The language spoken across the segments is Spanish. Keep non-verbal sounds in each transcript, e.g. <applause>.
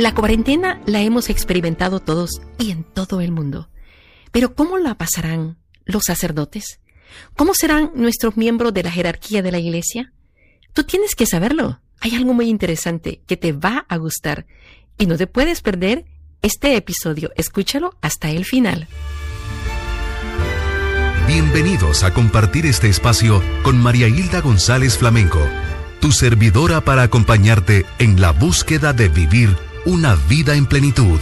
La cuarentena la hemos experimentado todos y en todo el mundo. Pero ¿cómo la pasarán los sacerdotes? ¿Cómo serán nuestros miembros de la jerarquía de la Iglesia? Tú tienes que saberlo. Hay algo muy interesante que te va a gustar y no te puedes perder este episodio. Escúchalo hasta el final. Bienvenidos a compartir este espacio con María Hilda González Flamenco, tu servidora para acompañarte en la búsqueda de vivir una vida en plenitud.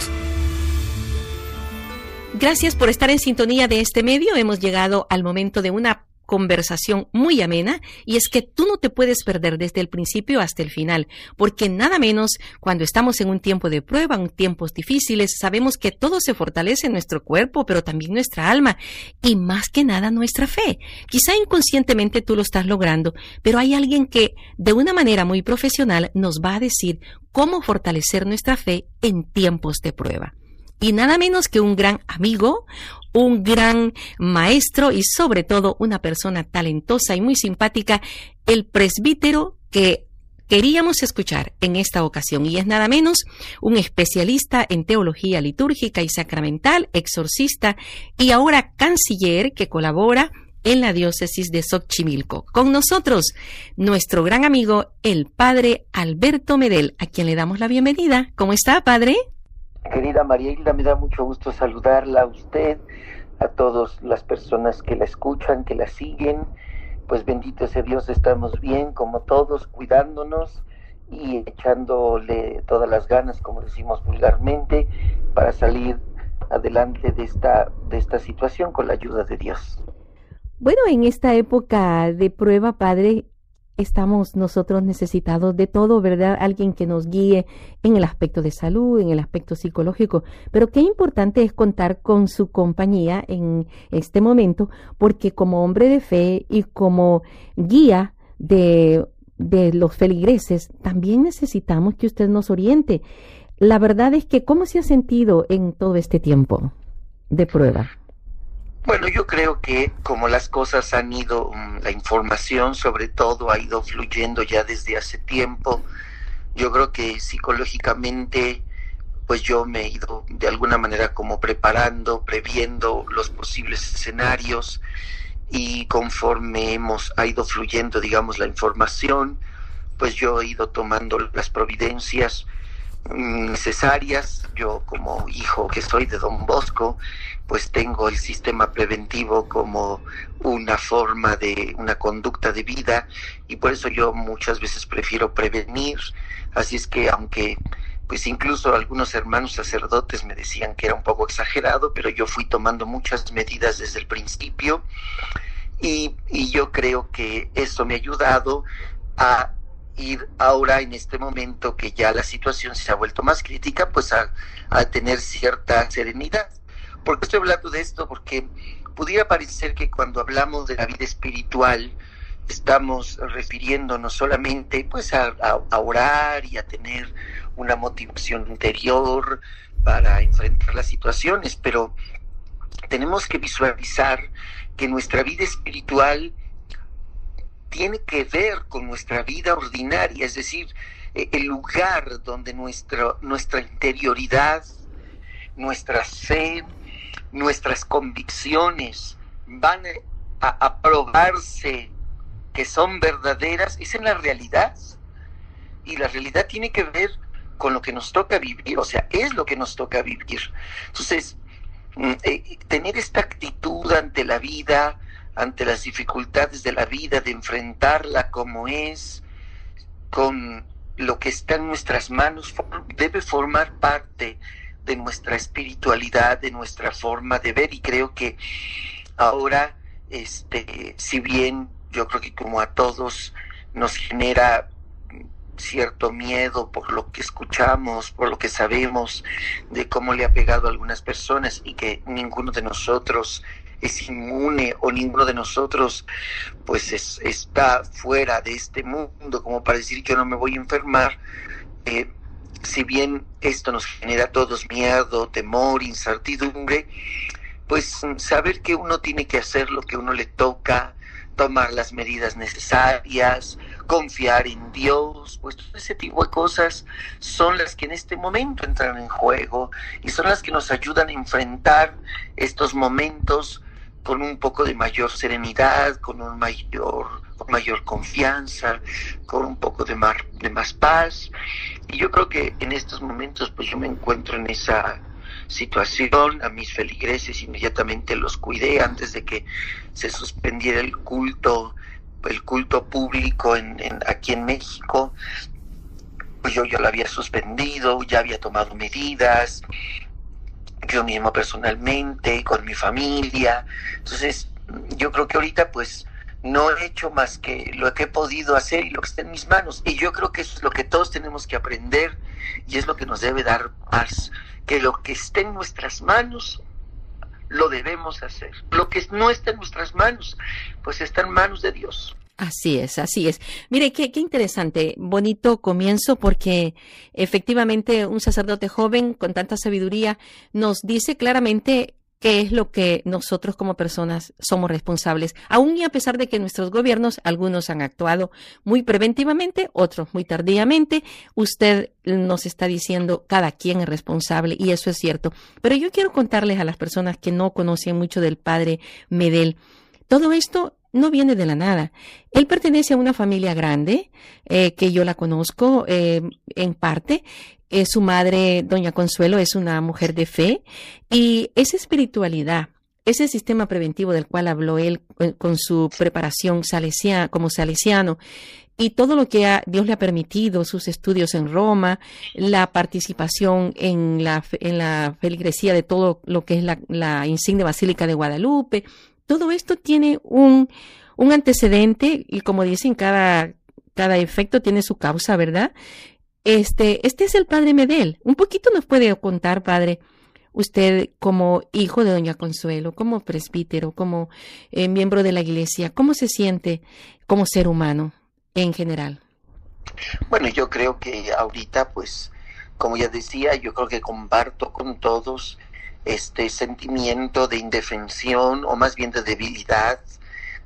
Gracias por estar en sintonía de este medio. Hemos llegado al momento de una conversación muy amena y es que tú no te puedes perder desde el principio hasta el final, porque nada menos cuando estamos en un tiempo de prueba, en tiempos difíciles, sabemos que todo se fortalece en nuestro cuerpo, pero también nuestra alma y más que nada nuestra fe. Quizá inconscientemente tú lo estás logrando, pero hay alguien que de una manera muy profesional nos va a decir cómo fortalecer nuestra fe en tiempos de prueba y nada menos que un gran amigo, un gran maestro y sobre todo una persona talentosa y muy simpática, el presbítero que queríamos escuchar en esta ocasión y es nada menos un especialista en teología litúrgica y sacramental, exorcista y ahora canciller que colabora en la diócesis de Xochimilco. Con nosotros, nuestro gran amigo, el padre Alberto Medel, a quien le damos la bienvenida. ¿Cómo está, padre? Querida María Hilda, me da mucho gusto saludarla a usted, a todas las personas que la escuchan, que la siguen. Pues bendito sea Dios, estamos bien como todos, cuidándonos y echándole todas las ganas, como decimos vulgarmente, para salir adelante de esta, de esta situación con la ayuda de Dios. Bueno, en esta época de prueba, Padre, estamos nosotros necesitados de todo, ¿verdad? Alguien que nos guíe en el aspecto de salud, en el aspecto psicológico. Pero qué importante es contar con su compañía en este momento, porque como hombre de fe y como guía de, de los feligreses, también necesitamos que usted nos oriente. La verdad es que, ¿cómo se ha sentido en todo este tiempo de prueba? Bueno, yo creo que como las cosas han ido, mm, la información sobre todo ha ido fluyendo ya desde hace tiempo, yo creo que psicológicamente pues yo me he ido de alguna manera como preparando, previendo los posibles escenarios y conforme hemos ha ido fluyendo, digamos, la información, pues yo he ido tomando las providencias mm, necesarias. Yo como hijo que soy de Don Bosco, pues tengo el sistema preventivo como una forma de una conducta de vida y por eso yo muchas veces prefiero prevenir. Así es que aunque pues incluso algunos hermanos sacerdotes me decían que era un poco exagerado, pero yo fui tomando muchas medidas desde el principio y, y yo creo que eso me ha ayudado a ir ahora en este momento que ya la situación se ha vuelto más crítica, pues a, a tener cierta serenidad ¿Por qué estoy hablando de esto? Porque pudiera parecer que cuando hablamos de la vida espiritual estamos refiriéndonos solamente pues a, orar y a tener una motivación interior para enfrentar las situaciones, pero tenemos que visualizar que nuestra vida espiritual tiene que ver con nuestra vida ordinaria, es decir, e, el lugar donde nuestra, nuestra interioridad, nuestra fe, nuestras convicciones van a, probarse que son verdaderas, es en la realidad. Y la realidad tiene que ver con lo que nos toca vivir, o sea, es lo que nos toca vivir. Entonces, mm, eh, tener esta actitud ante la vida, ante las dificultades de la vida, de enfrentarla como es, con lo que está en nuestras manos, debe formar parte de nuestra espiritualidad, de nuestra forma de ver y creo que ahora, este, si bien yo creo que como a todos nos genera cierto miedo por lo que escuchamos, por lo que sabemos de cómo le ha pegado a algunas personas y que ninguno de nosotros es inmune o ninguno de nosotros pues está fuera de este mundo como para decir que yo no me voy a enfermar. Eh, si bien esto nos genera a todos miedo, temor, incertidumbre, pues saber que uno tiene que hacer lo que uno le toca, tomar las medidas necesarias, confiar en Dios, pues todo ese tipo de cosas son las que en este momento entran en juego y son las que nos ayudan a enfrentar estos momentos con un poco de mayor serenidad, con un mayor, mayor confianza, con un poco de, de más paz. Y yo creo que en estos momentos pues yo me encuentro en esa situación, a mis feligreses inmediatamente los cuidé antes de que se suspendiera el culto, el culto público en, aquí en México. Pues yo ya lo había suspendido, ya había tomado medidas, yo mismo personalmente, con mi familia. Entonces, yo creo que ahorita pues no he hecho más que lo que he podido hacer y lo que está en mis manos. Y yo creo que eso es lo que todos tenemos que aprender y es lo que nos debe dar paz. Que lo que esté en nuestras manos lo debemos hacer. Lo que no está en nuestras manos, pues está en manos de Dios. Así es, así es. Mire, qué, qué interesante, bonito comienzo porque efectivamente un sacerdote joven con tanta sabiduría nos dice claramente qué es lo que nosotros como personas somos responsables, aun y a pesar de que nuestros gobiernos, algunos han actuado muy preventivamente, otros muy tardíamente, usted nos está diciendo cada quien es responsable y eso es cierto. Pero yo quiero contarles a las personas que no conocen mucho del padre Medel, todo esto no viene de la nada. Él pertenece a una familia grande, eh, que yo la conozco eh, en parte. Eh, su madre, doña Consuelo, es una mujer de fe y esa espiritualidad, ese sistema preventivo del cual habló él con su preparación como salesiano y todo lo que Dios le ha permitido, sus estudios en Roma, la participación en la, en la feligresía de todo lo que es la, la insigne Basílica de Guadalupe, todo esto tiene un, un antecedente y como dicen, cada, cada efecto tiene su causa, ¿verdad? Este, este es el padre Medel. Un poquito nos puede contar, padre, usted como hijo de doña Consuelo, como presbítero, como eh, miembro de la iglesia, ¿cómo se siente como ser humano en general? Bueno, yo creo que ahorita, pues, como ya decía, yo creo que comparto con todos este sentimiento de indefensión o más bien de debilidad,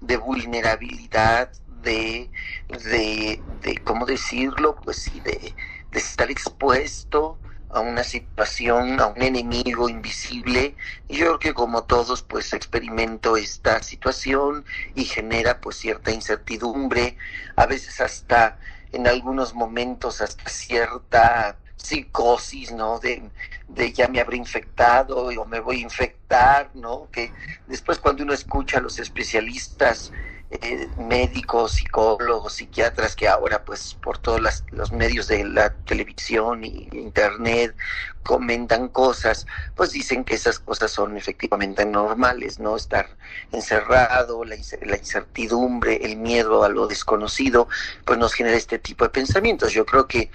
de vulnerabilidad, de, de, de ¿cómo decirlo? Pues sí, de, de estar expuesto a una situación, a un enemigo invisible. Yo creo que como todos, pues experimento esta situación y genera pues cierta incertidumbre, a veces hasta en algunos momentos hasta cierta psicosis, ¿no? De, de ya me habré infectado o me voy a infectar, ¿no? Que después cuando uno escucha a los especialistas eh, médicos, psicólogos, psiquiatras que ahora pues por todos los medios de la televisión y internet comentan cosas, pues dicen que esas cosas son efectivamente normales, ¿no? Estar encerrado, la, incertidumbre, el miedo a lo desconocido, pues nos genera este tipo de pensamientos. Yo creo que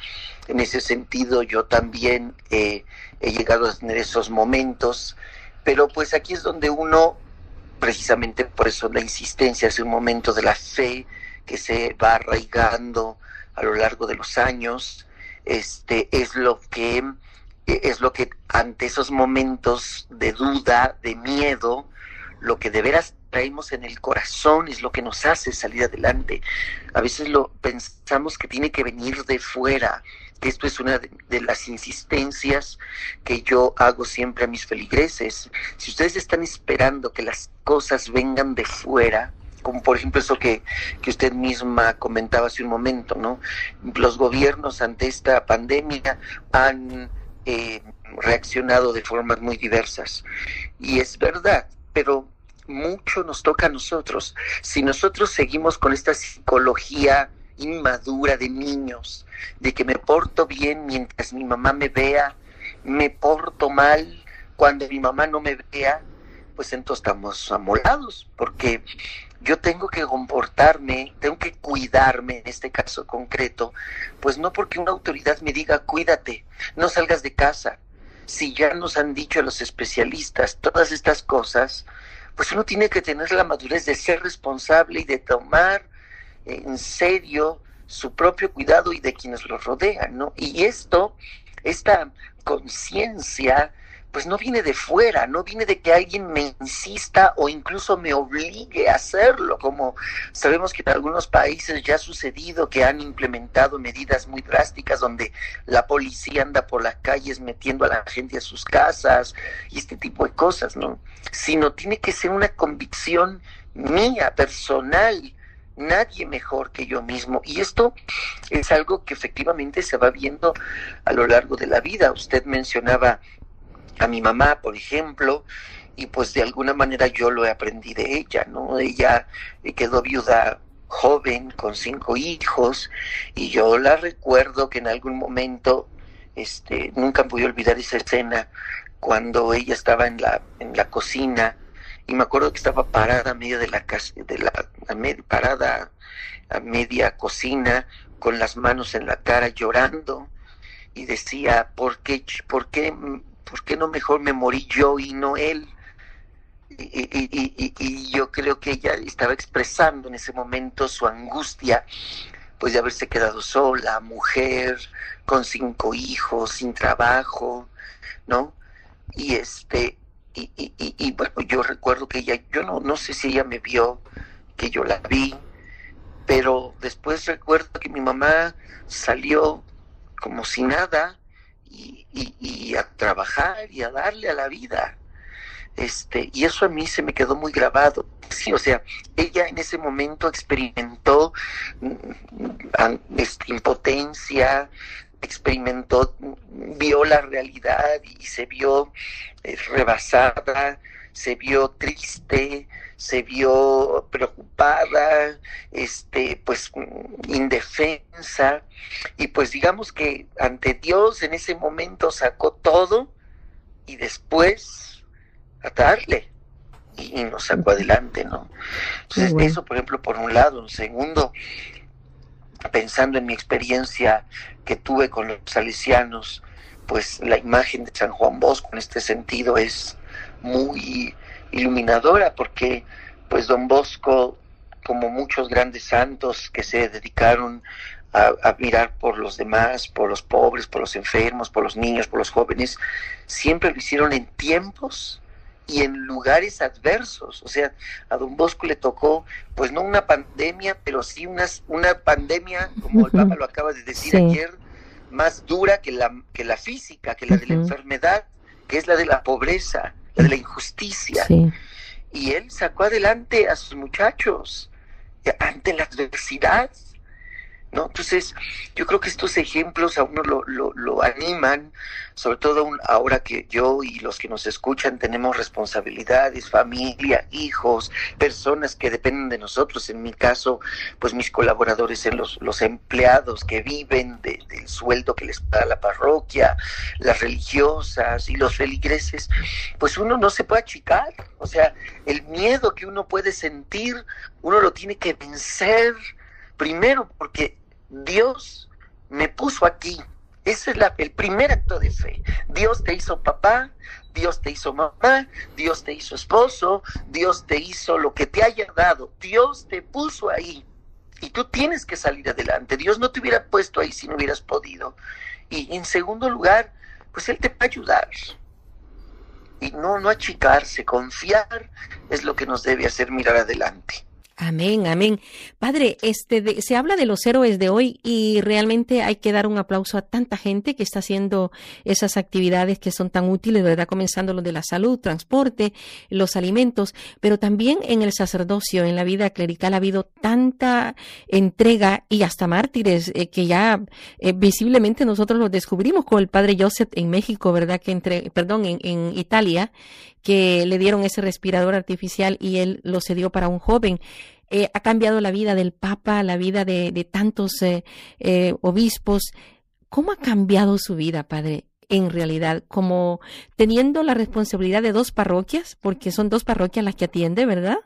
en ese sentido yo también eh, he llegado a tener esos momentos, pero pues aquí es donde uno precisamente por eso la insistencia es un momento de la fe que se va arraigando a lo largo de los años, este es lo que es lo que ante esos momentos de duda, de miedo, lo que de veras traemos en el corazón es lo que nos hace salir adelante. A veces lo pensamos que tiene que venir de fuera, esto es una de, las insistencias que yo hago siempre a mis feligreses. Si ustedes están esperando que las cosas vengan de fuera, como por ejemplo eso que, que usted misma comentaba hace un momento, ¿no? Los gobiernos ante esta pandemia han eh, reaccionado de formas muy diversas. Y es verdad, pero mucho nos toca a nosotros. Si nosotros seguimos con esta psicología inmadura de niños, de que me porto bien mientras mi mamá me vea, me porto mal cuando mi mamá no me vea, pues entonces estamos amolados, porque yo tengo que comportarme, tengo que cuidarme en este caso concreto, pues no porque una autoridad me diga cuídate, no salgas de casa. Si ya nos han dicho los especialistas todas estas cosas, pues uno tiene que tener la madurez de ser responsable y de tomar en serio su propio cuidado y de quienes lo rodean, ¿no? Y esto, esta conciencia, pues no viene de fuera, no viene de que alguien me insista o incluso me obligue a hacerlo, como sabemos que en algunos países ya ha sucedido que han implementado medidas muy drásticas donde la policía anda por las calles metiendo a la gente a sus casas y este tipo de cosas, ¿no? Sino tiene que ser una convicción mía, personal, nadie mejor que yo mismo. Y esto es algo que efectivamente se va viendo a lo largo de la vida. Usted mencionaba a mi mamá, por ejemplo, y pues de alguna manera yo lo aprendí de ella, ¿no? Ella quedó viuda joven, con cinco hijos, y yo la recuerdo que en algún momento, este, nunca voy a olvidar esa escena cuando ella estaba en la, en la cocina, y me acuerdo que estaba parada a medio de la casa, de la, parada a media cocina, con las manos en la cara llorando, y decía, ¿por qué, por qué ¿por qué no mejor me morí yo y no él? Y, yo creo que ella estaba expresando en ese momento su angustia, pues de haberse quedado sola, mujer, con cinco hijos, sin trabajo, ¿no? Y este, y, y, bueno, yo recuerdo que ella, yo no, no sé si ella me vio, que yo la vi, pero después recuerdo que mi mamá salió como si nada, y, a trabajar y a darle a la vida. Este, y eso a mí se me quedó muy grabado. Sí, o sea, ella en ese momento experimentó mm, este, impotencia, experimentó, vio la realidad y se vio eh, rebasada, se vio triste, se vio preocupada, este, pues indefensa, y pues digamos que ante Dios en ese momento sacó todo y después a darle y, nos sacó adelante, ¿no? Entonces, eso, por ejemplo, por un lado. Un segundo, pensando en mi experiencia que tuve con los salesianos, pues la imagen de San Juan Bosco en este sentido es muy iluminadora porque pues don Bosco, como muchos grandes santos que se dedicaron a, mirar por los demás, por los pobres, por los enfermos, por los niños, por los jóvenes, siempre lo hicieron en tiempos y en lugares adversos. O sea, a don Bosco le tocó, pues no una pandemia, pero sí unas, una pandemia, como el Papa <laughs> lo acaba de decir ayer, más dura que la, que la física, que la de la enfermedad, que es la de la pobreza, de la injusticia. Y él sacó adelante a sus muchachos ante la adversidad. ¿No? Entonces, yo creo que estos ejemplos a uno lo, lo, animan, sobre todo ahora que yo y los que nos escuchan tenemos responsabilidades, familia, hijos, personas que dependen de nosotros, en mi caso, pues mis colaboradores, en los, los empleados que viven del sueldo que les da la parroquia, las religiosas y los feligreses, pues uno no se puede achicar, o sea, el miedo que uno puede sentir, uno lo tiene que vencer Primero porque Dios me puso aquí. Ese es el primer acto de fe. Dios te hizo papá, Dios te hizo mamá, Dios te hizo esposo, Dios te hizo lo que te haya dado. Dios te puso ahí. Y tú tienes que salir adelante. Dios no te hubiera puesto ahí si no hubieras podido. Y en segundo lugar, pues Él te va a ayudar. Y no, no achicarse, confiar es lo que nos debe hacer mirar adelante. Amén, amén. Padre, este se habla de los héroes de hoy y realmente hay que dar un aplauso a tanta gente que está haciendo esas actividades que son tan útiles, ¿verdad? Comenzando lo de la salud, transporte, los alimentos, pero también en el sacerdocio, en la vida clerical ha habido tanta entrega y hasta mártires eh, que ya eh, visiblemente nosotros los descubrimos con el Padre Joseph en México, ¿verdad? Que entre, perdón, en, en Italia, que le dieron ese respirador artificial y él lo cedió para un joven. Eh, ha cambiado la vida del Papa, la vida de, tantos eh, eh, obispos. ¿Cómo ha cambiado su vida, Padre? En realidad, como teniendo la responsabilidad de dos parroquias, porque son dos parroquias las que atiende, ¿verdad?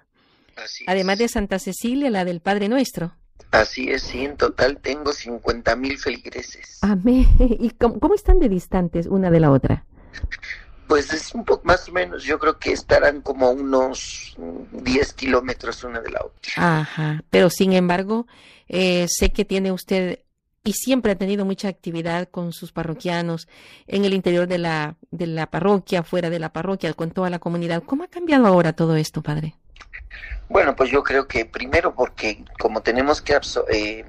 Además de Santa Cecilia, la del Padre Nuestro. Así es, sí, en total tengo 50 mil feligreses. Amén. <laughs> ¿Y cómo, están de distantes una de la otra? Pues es un poco más o menos, yo creo que estarán como unos 10 kilómetros una de la otra. Ajá, pero sin embargo, eh, sé que tiene usted y siempre ha tenido mucha actividad con sus parroquianos en el interior de la, de la parroquia, fuera de la parroquia, con toda la comunidad. ¿Cómo ha cambiado ahora todo esto, padre? Bueno, pues yo creo que primero porque como tenemos que, eh,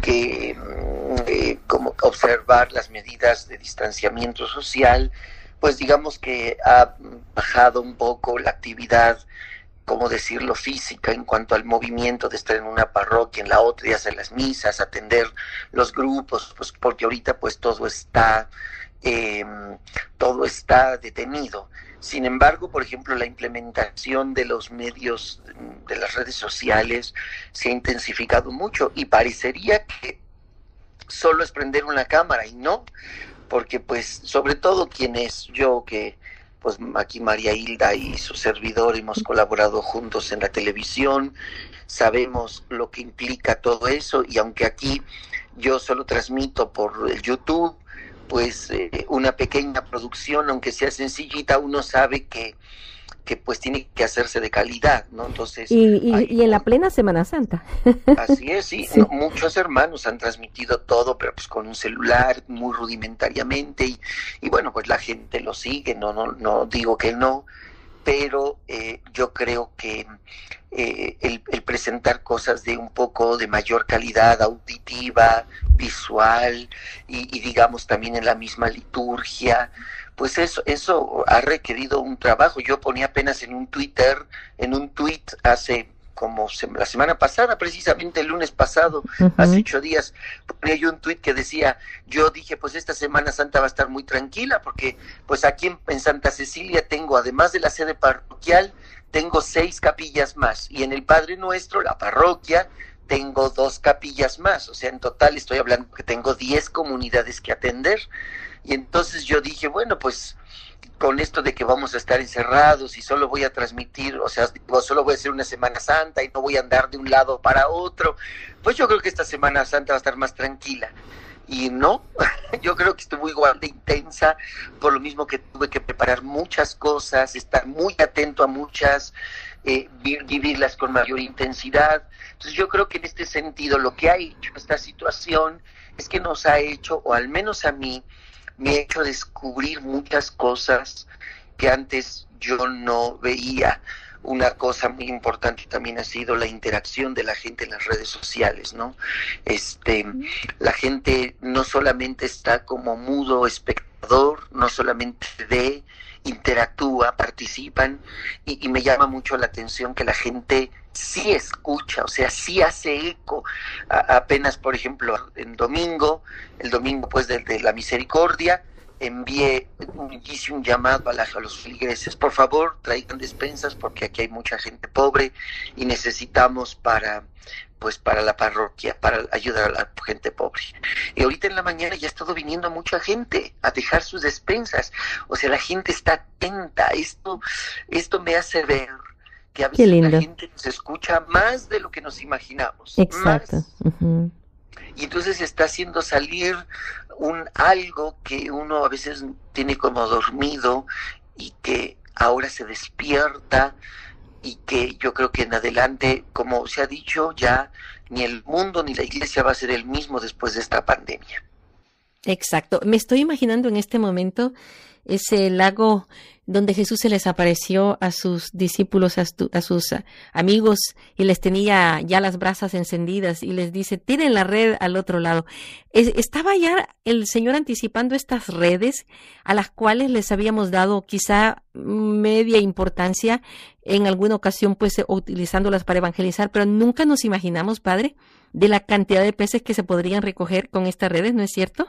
que mm, eh, como observar las medidas de distanciamiento social, pues digamos que ha bajado un poco la actividad cómo decirlo, física en cuanto al movimiento de estar en una parroquia, en la otra, y hacer las misas, atender los grupos, pues porque ahorita pues todo está, em, todo está detenido. Sin embargo, por ejemplo, la implementación de los medios, de las redes sociales, se ha intensificado mucho y parecería que solo es prender una cámara y no, porque pues sobre todo quienes yo que pues aquí María Hilda y su servidor hemos colaborado juntos en la televisión, sabemos lo que implica todo eso y aunque aquí yo solo transmito por el YouTube, pues eh, una pequeña producción, aunque sea sencillita, uno sabe que que pues tiene que hacerse de calidad, ¿no? Entonces... Y, y, en la plena Semana Santa. Así es, sí. <laughs> muchos hermanos han transmitido todo, pero pues con un celular muy rudimentariamente y, y bueno, pues la gente lo sigue, no, no, no digo que no, pero eh, yo creo que eh, el, el, presentar cosas de un poco de mayor calidad auditiva, visual y, y digamos también en la misma liturgia, pues eso, eso ha requerido un trabajo. Yo ponía apenas en un Twitter, en un tweet hace como la semana pasada, precisamente el lunes pasado, hace ocho días, ponía yo un tweet que decía, yo dije, pues esta Semana Santa va a estar muy tranquila, porque pues aquí en, en Santa Cecilia tengo, además de la sede parroquial, tengo seis capillas más, y en el Padre Nuestro, la parroquia, tengo dos capillas más, o sea, en total estoy hablando que tengo diez comunidades que atender. Y entonces yo dije, bueno, pues con esto de que vamos a estar encerrados y solo voy a transmitir, o sea, solo voy a hacer una Semana Santa y no voy a andar de un lado para otro, pues yo creo que esta Semana Santa va a estar más tranquila. Y no, <laughs> yo creo que estuvo igual de intensa, por lo mismo que tuve que preparar muchas cosas, estar muy atento a muchas, eh, vivirlas con mayor intensidad. Entonces yo creo que en este sentido lo que ha hecho esta situación es que nos ha hecho, o al menos a mí, me ha hecho descubrir muchas cosas que antes yo no veía. Una cosa muy importante también ha sido la interacción de la gente en las redes sociales, ¿no? Este, la gente no solamente está como mudo espectador, no solamente ve, interactúa, participan y, y, me llama mucho la atención que la gente sí escucha, o sea, sí hace eco. apenas, por ejemplo, en domingo, el domingo pues de, la misericordia, envié, hice un llamado a, a los feligreses, por favor, traigan despensas porque aquí hay mucha gente pobre y necesitamos para pues para la parroquia, para ayudar a la gente pobre. Y ahorita en la mañana ya ha estado viniendo mucha gente a dejar sus despensas. O sea, la gente está atenta. Esto, esto me hace ver que a veces la gente se escucha más de lo que nos imaginamos. Exacto. Y entonces está haciendo salir un algo que uno a veces tiene como dormido y que ahora se despierta y que yo creo que en adelante, como se ha dicho, ya ni el mundo ni la iglesia va a ser el mismo después de esta pandemia. Exacto. Me estoy imaginando en este momento ese lago donde Jesús se les apareció a sus discípulos, a, sus amigos y les tenía ya las brasas encendidas y les dice, tiren la red al otro lado. estaba ya el Señor anticipando estas redes a las cuales les habíamos dado quizá media importancia en alguna ocasión, pues utilizándolas para evangelizar, pero nunca nos imaginamos, Padre, de la cantidad de peces que se podrían recoger con estas redes, ¿no es cierto?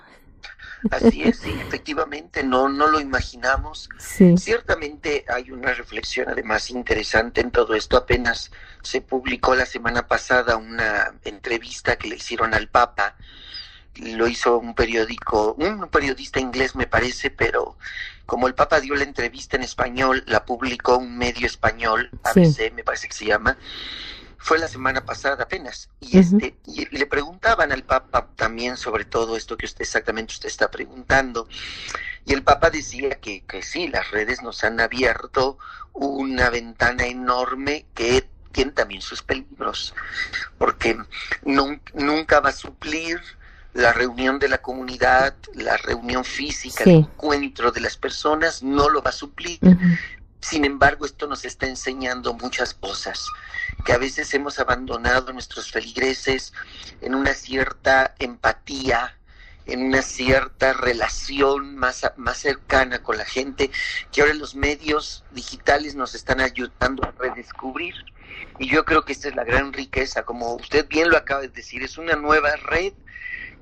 Así es, sí, efectivamente, no, no lo imaginamos. Ciertamente hay una reflexión además interesante en todo esto. Apenas se publicó la semana pasada una entrevista que le hicieron al Papa. Lo hizo un periódico, un periodista inglés me parece, pero como el Papa dio la entrevista en español, la publicó un medio español, ABC me parece que se llama, fue la semana pasada apenas y este y le preguntaban al Papa también sobre todo esto que usted exactamente usted está preguntando y el Papa decía que, que sí las redes nos han abierto una ventana enorme que tiene también sus peligros porque nunca va a suplir la reunión de la comunidad, la reunión física, el encuentro de las personas no lo va a suplir. Sin embargo, esto nos está enseñando muchas cosas, que a veces hemos abandonado nuestros feligreses en una cierta empatía, en una cierta relación más, más cercana con la gente, que ahora los medios digitales nos están ayudando a redescubrir. Y yo creo que esta es la gran riqueza, como usted bien lo acaba de decir, es una nueva red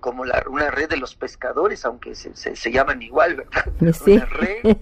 como la, una red de los pescadores, aunque se, se, llaman igual, ¿verdad? <laughs> Una red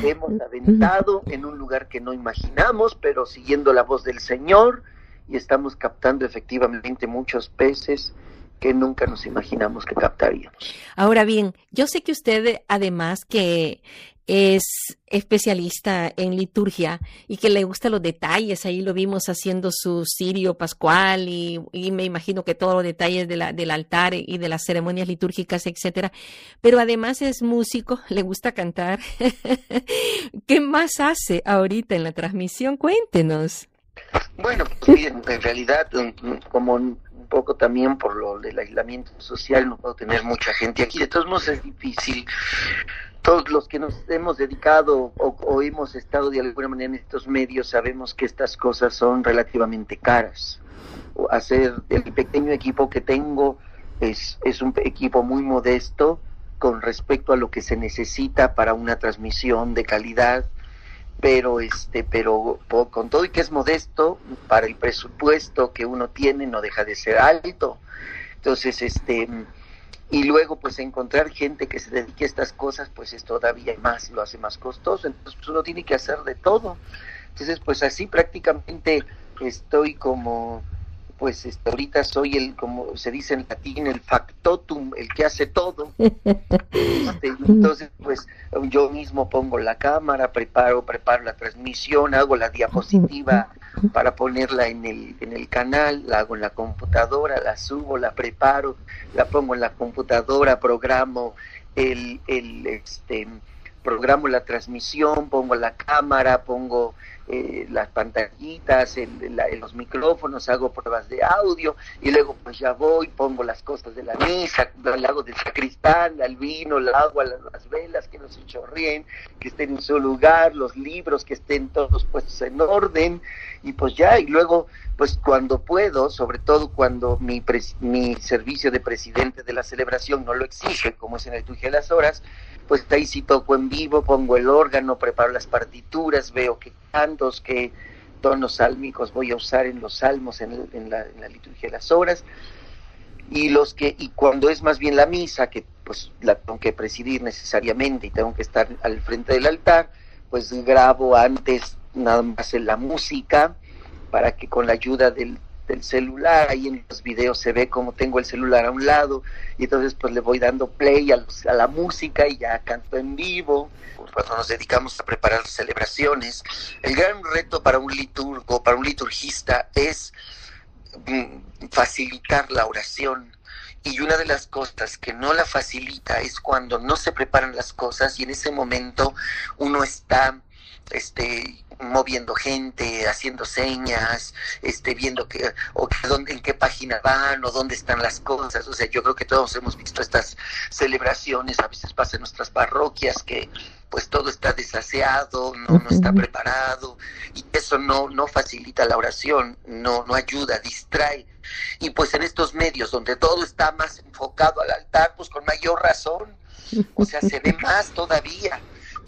que hemos aventado <laughs> en un lugar que no imaginamos, pero siguiendo la voz del Señor y estamos captando efectivamente muchos peces que nunca nos imaginamos que captaríamos. Ahora bien, yo sé que usted, además que es especialista en liturgia y que le gustan los detalles. Ahí lo vimos haciendo su sirio pascual y, me imagino que todos los detalles de la, del altar y de las ceremonias litúrgicas, etcétera. Pero además es músico, le gusta cantar. <laughs> ¿Qué más hace ahorita en la transmisión? Cuéntenos. Bueno, en realidad, como un poco también por lo del aislamiento social, no puedo tener mucha gente aquí. De todos modos es difícil todos los que nos hemos dedicado o, hemos estado de alguna manera en estos medios sabemos que estas cosas son relativamente caras. Hacer el pequeño equipo que tengo es, es un equipo muy modesto con respecto a lo que se necesita para una transmisión de calidad, pero este, pero con todo y que es modesto para el presupuesto que uno tiene no deja de ser alto. Entonces, este y luego pues encontrar gente que se dedique a estas cosas pues es todavía más, lo hace más costoso, entonces pues, uno tiene que hacer de todo. Entonces pues así prácticamente estoy como pues este, ahorita soy el, como se dice en latín, el factotum, el que hace todo. Este, entonces, pues yo mismo pongo la cámara, preparo, preparo la transmisión, hago la diapositiva para ponerla en el, en el canal, la hago en la computadora, la subo, la preparo, la pongo en la computadora, programo el, el este programo la transmisión, pongo la cámara, pongo eh, las pantallitas, en, los micrófonos, hago pruebas de audio y luego pues ya voy, pongo las cosas de la misa, el hago del sacristán, al vino, el agua, las, las, velas que no se que estén en su lugar, los libros que estén todos puestos en orden y pues ya, y luego pues cuando puedo, sobre todo cuando mi, mi servicio de presidente de la celebración no lo exige, como es en el Tuje de las Horas, pues ahí sí toco en vivo, pongo el órgano, preparo las partituras, veo qué cantos, qué tonos sálmicos voy a usar en los salmos, en, la, liturgia de las horas, y los que, y cuando es más bien la misa, que pues la tengo que presidir necesariamente y tengo que estar al frente del altar, pues grabo antes nada más en la música, para que con la ayuda del celular, ahí en los videos se ve como tengo el celular a un lado y entonces pues le voy dando play a, la música y ya canto en vivo. Cuando nos dedicamos a preparar celebraciones, el gran reto para un liturgo, para un liturgista es mm, facilitar la oración. Y una de las cosas que no la facilita es cuando no se preparan las cosas y en ese momento uno está este moviendo gente, haciendo señas, este viendo que o que dónde en qué página van o dónde están las cosas, o sea, yo creo que todos hemos visto estas celebraciones, a veces pasa en nuestras parroquias que pues todo está desaseado, no, no está preparado y eso no no facilita la oración, no no ayuda, distrae. Y pues en estos medios donde todo está más enfocado al altar, pues con mayor razón, o sea, se ve más todavía.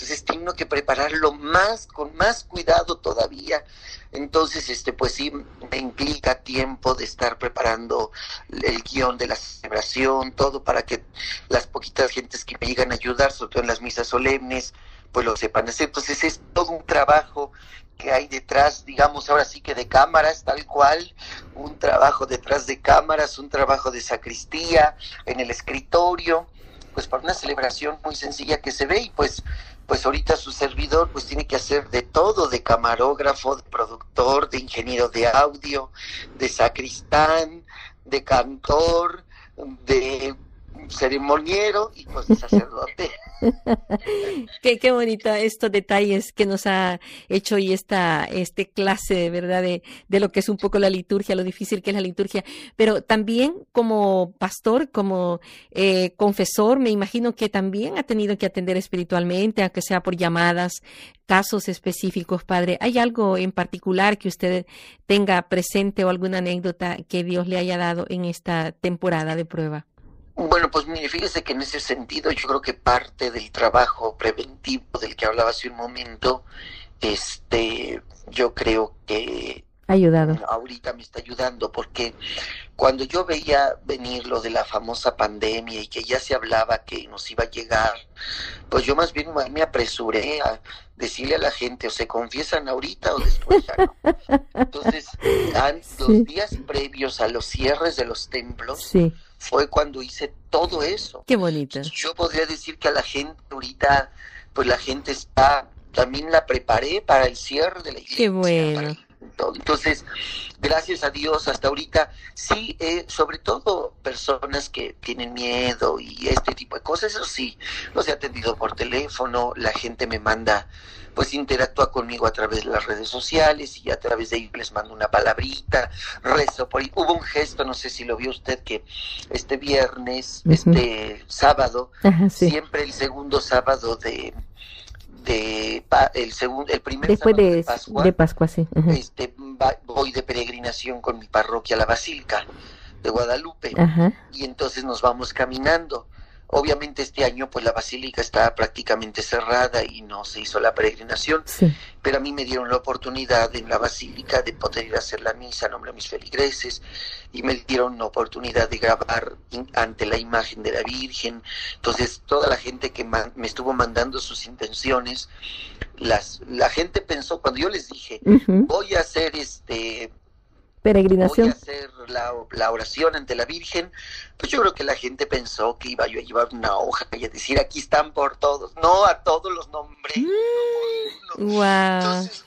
Entonces tengo que prepararlo más, con más cuidado todavía. Entonces, este, pues sí, me implica tiempo de estar preparando el guion de la celebración, todo para que las poquitas gentes que me llegan a ayudar, sobre todo en las misas solemnes, pues lo sepan hacer. Entonces es todo un trabajo que hay detrás, digamos, ahora sí que de cámaras, tal cual, un trabajo detrás de cámaras, un trabajo de sacristía, en el escritorio, pues para una celebración muy sencilla que se ve y pues pues ahorita su servidor pues tiene que hacer de todo, de camarógrafo, de productor, de ingeniero de audio, de sacristán, de cantor, de ceremoniero y pues sacerdote. <laughs> <laughs> qué, qué bonito estos detalles que nos ha hecho hoy esta este clase, ¿verdad? De, de lo que es un poco la liturgia, lo difícil que es la liturgia. Pero también como pastor, como eh, confesor, me imagino que también ha tenido que atender espiritualmente, aunque sea por llamadas, casos específicos, Padre. ¿Hay algo en particular que usted tenga presente o alguna anécdota que Dios le haya dado en esta temporada de prueba? Bueno, pues mire, fíjese que en ese sentido yo creo que parte del trabajo preventivo del que hablaba hace un momento, este, yo creo que ayudado. Ahorita me está ayudando porque cuando yo veía venir lo de la famosa pandemia y que ya se hablaba que nos iba a llegar, pues yo más bien me apresuré a decirle a la gente o se confiesan ahorita o después ya no. Entonces, <laughs> los días previos a los cierres de los templos, sí fue cuando hice todo eso. Qué bonito. Yo podría decir que a la gente ahorita, pues la gente está, también la preparé para el cierre de la iglesia. Qué bueno. Entonces, gracias a Dios, hasta ahorita, sí, eh, sobre todo personas que tienen miedo y este tipo de cosas, eso sí, los he atendido por teléfono, la gente me manda pues interactúa conmigo a través de las redes sociales y a través de ahí les mando una palabrita, rezo por ahí. Hubo un gesto, no sé si lo vio usted, que este viernes, este sábado, siempre el segundo sábado de de el segundo el primer después de, Pascua, de Pascua sí. este voy de peregrinación con mi parroquia a la Basílica de Guadalupe. Y entonces nos vamos caminando Obviamente este año pues la basílica está prácticamente cerrada y no se hizo la peregrinación, pero a mí me dieron la oportunidad en la basílica de poder ir a hacer la misa a nombre de mis feligreses y me dieron la oportunidad de grabar ante la imagen de la Virgen. Entonces toda la gente que me estuvo mandando sus intenciones, las, la gente pensó cuando yo les dije voy a hacer este peregrinación. Voy a hacer la, oración ante la Virgen. Pues yo creo que la gente pensó que iba yo a llevar una hoja y a decir aquí están por todos. No, a todos los nombré. Mm, entonces,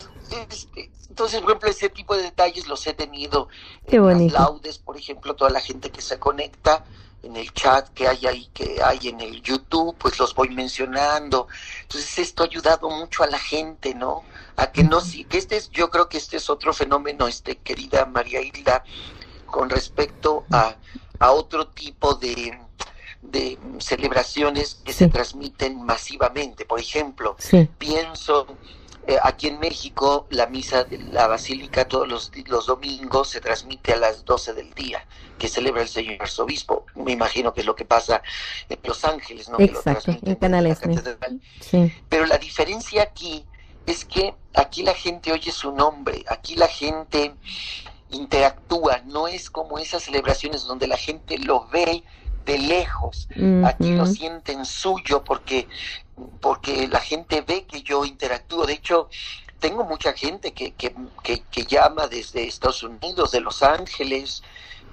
este, entonces, por ejemplo, ese tipo de detalles los he tenido Qué en bonito. las laudes, por ejemplo, toda la gente que se conecta en el chat que hay ahí, que hay en el YouTube, pues los voy mencionando. Entonces esto ha ayudado mucho a la gente, ¿no? A que no, que este es, yo creo que este es otro fenómeno, este, querida María Hilda, con respecto a, a otro tipo de, de celebraciones que se transmiten masivamente. Por ejemplo, pienso eh, aquí en México la misa de la basílica todos los, los domingos se transmite a las 12 del día, que celebra el señor arzobispo. Me imagino que es lo que pasa en Los Ángeles, ¿no? Exacto, en canales. Sí. Pero la diferencia aquí es que aquí la gente oye su nombre, aquí la gente interactúa, no es como esas celebraciones donde la gente lo ve de lejos, aquí lo sienten suyo porque porque la gente ve que yo interactúo. De hecho, tengo mucha gente que, que, que, llama desde Estados Unidos, de Los Ángeles,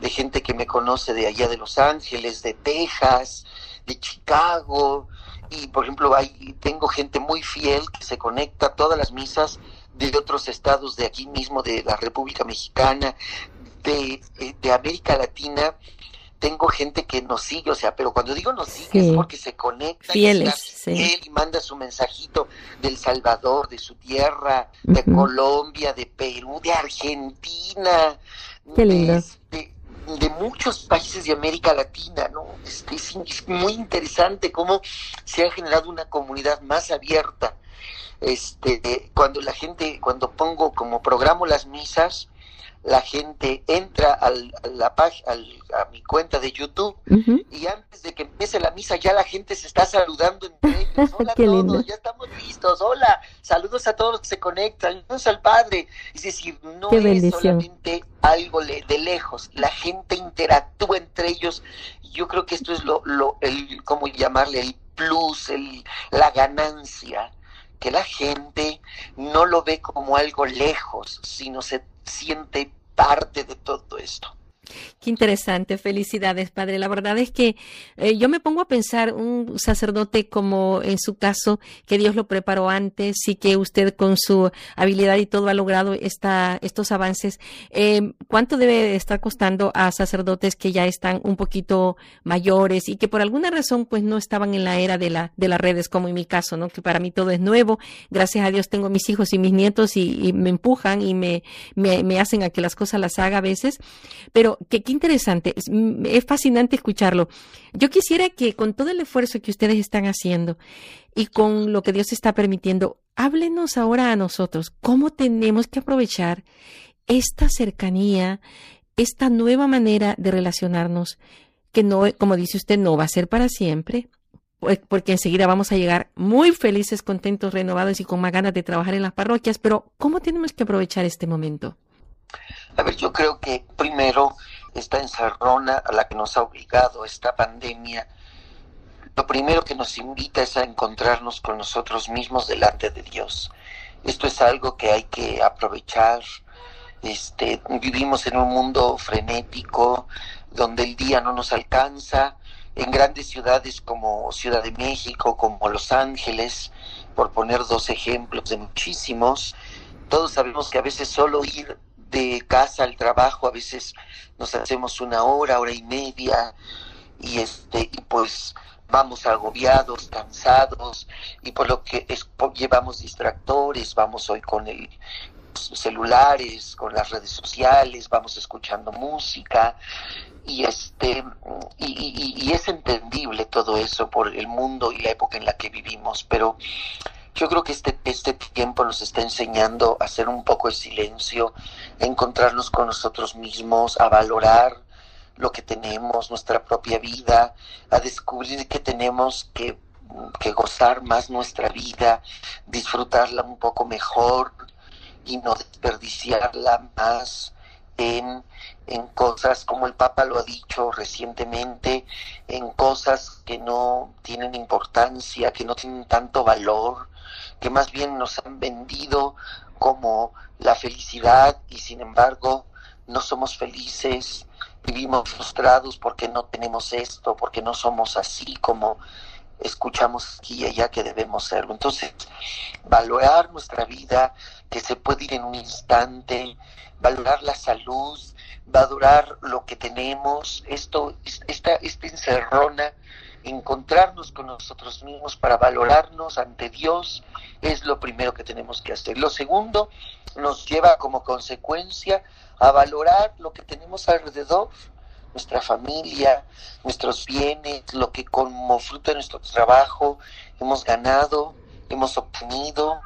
de gente que me conoce de allá de Los Ángeles, de Texas, de Chicago. Y, por ejemplo, hay, tengo gente muy fiel que se conecta a todas las misas de otros estados de aquí mismo, de la República Mexicana, de, eh, de América Latina. Tengo gente que nos sigue, o sea, pero cuando digo nos sigue es porque se conecta Fieles, y, y manda su mensajito del Salvador, de su tierra, de Colombia, de Perú, de Argentina, De, de, muchos países de América Latina, ¿no? Es, es, muy interesante cómo se ha generado una comunidad más abierta. Este, cuando la gente, cuando pongo como programo las misas, la gente entra al, a, la al, a mi cuenta de YouTube y antes de que empiece la misa ya la gente se está saludando entre ellos. <laughs> Hola a todos, ya estamos listos. Hola, saludos a todos los que se conectan. Saludos al Padre. Es decir, no es solamente algo de lejos. La gente interactúa entre ellos. Yo creo que esto es lo, lo el, ¿cómo llamarle? El plus, el, la ganancia que la gente no lo ve como algo lejos, sino se siente parte de todo esto. Qué interesante, felicidades, padre. La verdad es que eh, yo me pongo a pensar un sacerdote como en su caso, que Dios lo preparó antes y que usted con su habilidad y todo ha logrado esta, estos avances. Eh, ¿Cuánto debe estar costando a sacerdotes que ya están un poquito mayores y que por alguna razón pues no estaban en la era de, la, de las redes, como en mi caso, ¿no? Que para mí todo es nuevo. Gracias a Dios tengo mis hijos y mis nietos y, me empujan y me, me, me hacen a que las cosas las haga a veces. Pero qué, interesante, mm, es, fascinante escucharlo. Yo quisiera que con todo el esfuerzo que ustedes están haciendo y con lo que Dios está permitiendo, háblenos ahora a nosotros cómo tenemos que aprovechar esta cercanía, esta nueva manera de relacionarnos, que no, como dice usted, no va a ser para siempre, pues, porque enseguida vamos a llegar muy felices, contentos, renovados y con más ganas de trabajar en las parroquias, pero ¿cómo tenemos que aprovechar este momento? A ver, yo creo que primero esta encerrona a la que nos ha obligado esta pandemia, lo primero que nos invita es a encontrarnos con nosotros mismos delante de Dios. Esto es algo que hay que aprovechar. Este, vivimos en un mundo frenético donde el día no nos alcanza. En grandes ciudades como Ciudad de México, como Los Ángeles, por poner dos ejemplos de muchísimos, todos sabemos que a veces solo ir de casa al trabajo, a veces nos hacemos una hora, hora y media, y este, y pues vamos agobiados, cansados, y por lo que es, llevamos distractores, vamos hoy con el celulares, con las redes sociales, vamos escuchando música, y este, y, y es entendible todo eso por el mundo y la época en la que vivimos, pero yo creo que este, este tiempo nos está enseñando a hacer un poco de silencio, a encontrarnos con nosotros mismos, a valorar lo que tenemos, nuestra propia vida, a descubrir que tenemos que, que gozar más nuestra vida, disfrutarla un poco mejor y no desperdiciarla más en, en cosas, como el Papa lo ha dicho recientemente, en cosas que no tienen importancia, que no tienen tanto valor, que más bien nos han vendido como la felicidad y sin embargo no somos felices, vivimos frustrados porque no tenemos esto, porque no somos así como escuchamos aquí y allá que debemos serlo. Entonces, valorar nuestra vida, que se puede ir en un instante, valorar la salud, valorar lo que tenemos, esto, esta, esta encerrona encontrarnos con nosotros mismos para valorarnos ante Dios es lo primero que tenemos que hacer. Lo segundo nos lleva como consecuencia a valorar lo que tenemos alrededor, nuestra familia, nuestros bienes, lo que como fruto de nuestro trabajo hemos ganado, hemos obtenido,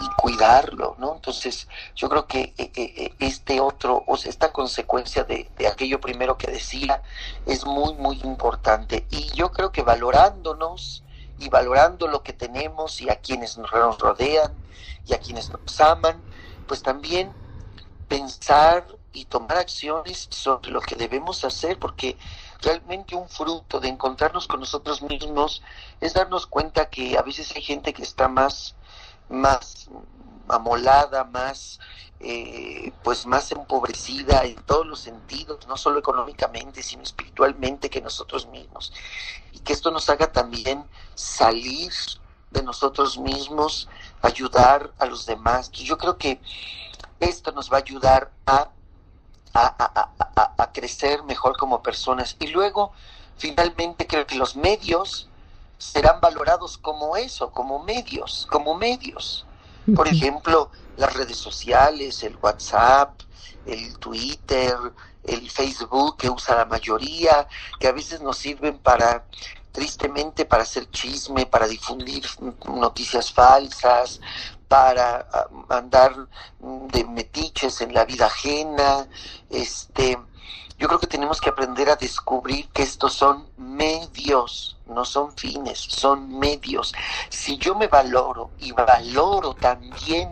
y, cuidarlo, ¿no? Entonces, yo creo que eh, eh, eh, este otro, o sea, esta consecuencia de, de, aquello primero que decía es muy, muy importante. Y yo creo que valorándonos y valorando lo que tenemos y a quienes nos rodean y a quienes nos aman, pues también pensar y tomar acciones sobre lo que debemos hacer, porque realmente un fruto de encontrarnos con nosotros mismos es darnos cuenta que a veces hay gente que está más más amolada, más eh, pues más empobrecida en todos los sentidos, no solo económicamente, sino espiritualmente que nosotros mismos. Y que esto nos haga también salir de nosotros mismos, ayudar a los demás. Yo creo que esto nos va a ayudar a, a, a crecer mejor como personas. Y luego, finalmente, creo que los medios serán valorados como eso, como medios, como medios. Por ejemplo, las redes sociales, el WhatsApp, el Twitter, el Facebook que usa la mayoría, que a veces nos sirven para, tristemente, para hacer chisme, para difundir noticias falsas, para ah, mandar de metiches en la vida ajena, este, yo creo que tenemos que aprender a descubrir que estos son medios, no son fines, son medios. Si yo me valoro y valoro también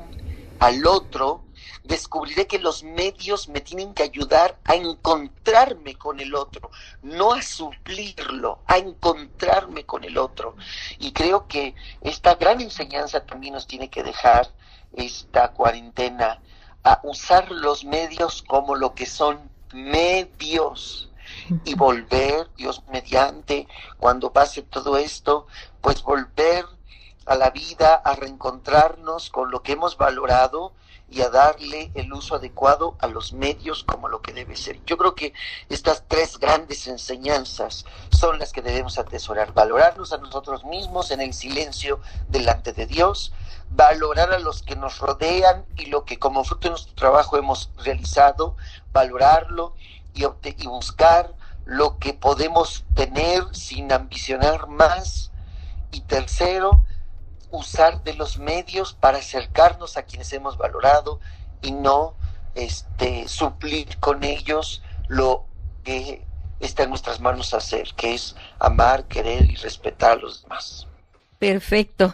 al otro, descubriré que los medios me tienen que ayudar a encontrarme con el otro, no a suplirlo, a encontrarme con el otro. Y creo que esta gran enseñanza también nos tiene que dejar esta cuarentena, a usar los medios como lo que son medios y volver, Dios mediante, cuando pase todo esto, pues volver a la vida, a reencontrarnos con lo que hemos valorado y a darle el uso adecuado a los medios como lo que debe ser. Yo creo que estas tres grandes enseñanzas son las que debemos atesorar. Valorarnos a nosotros mismos en el silencio delante de Dios, valorar a los que nos rodean y lo que como fruto de nuestro trabajo hemos realizado, valorarlo y, buscar lo que podemos tener sin ambicionar más. Y tercero, usar de los medios para acercarnos a quienes hemos valorado y no este, suplir con ellos lo que está en nuestras manos hacer, que es amar, querer y respetar a los demás. Perfecto.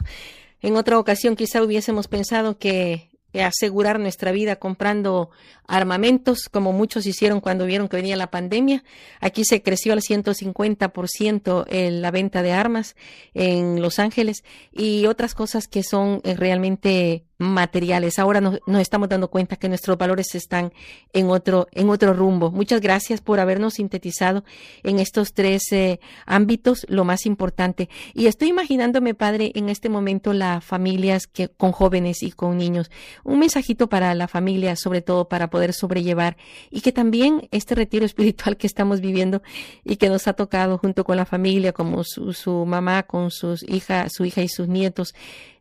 En otra ocasión quizá hubiésemos pensado que asegurar nuestra vida comprando armamentos, como muchos hicieron cuando vieron que venía la pandemia. Aquí se creció al 150% en la venta de armas en Los Ángeles y otras cosas que son eh, realmente materiales. Ahora nos, estamos dando cuenta que nuestros valores están en otro, en otro rumbo. Muchas gracias por habernos sintetizado en estos tres eh, ámbitos lo más importante. Y estoy imaginándome, padre, en este momento las familias que, con jóvenes y con niños. Un mensajito para la familia, sobre todo para poder sobrellevar y que también este retiro <laughs> espiritual que estamos viviendo y que nos ha tocado junto con la familia, como su, su mamá, con sus hija, su hija y sus nietos,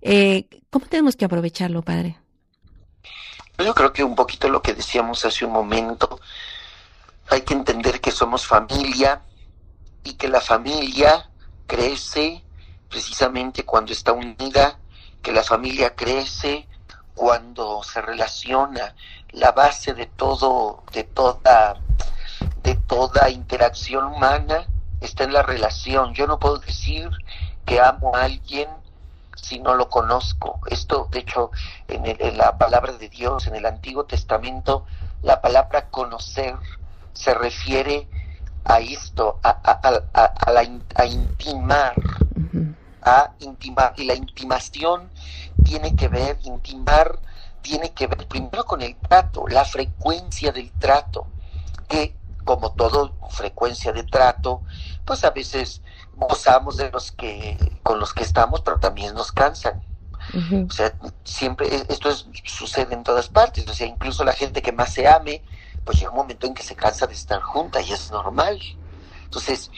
eh, ¿Cómo tenemos que aprovecharlo, padre? Yo creo que un poquito lo que decíamos hace un momento, hay que entender que somos familia y que la familia crece precisamente cuando está unida, que la familia crece cuando se relaciona. La base de todo, de toda, de toda interacción humana está en la relación. Yo no puedo decir que amo a alguien si no lo conozco. Esto, de hecho, en, la palabra de Dios, en el Antiguo Testamento, la palabra conocer se refiere a esto, a, a, la, a intimar, a intimar. Y la intimación tiene que ver, intimar tiene que ver primero con el trato, la frecuencia del trato, que como todo frecuencia de trato, pues a veces gozamos de los que con los que estamos, pero también nos cansan. O sea, siempre e, esto es, sucede en todas partes. O sea, incluso la gente que más se ame, pues llega un momento en que se cansa de estar junta y es normal. Entonces,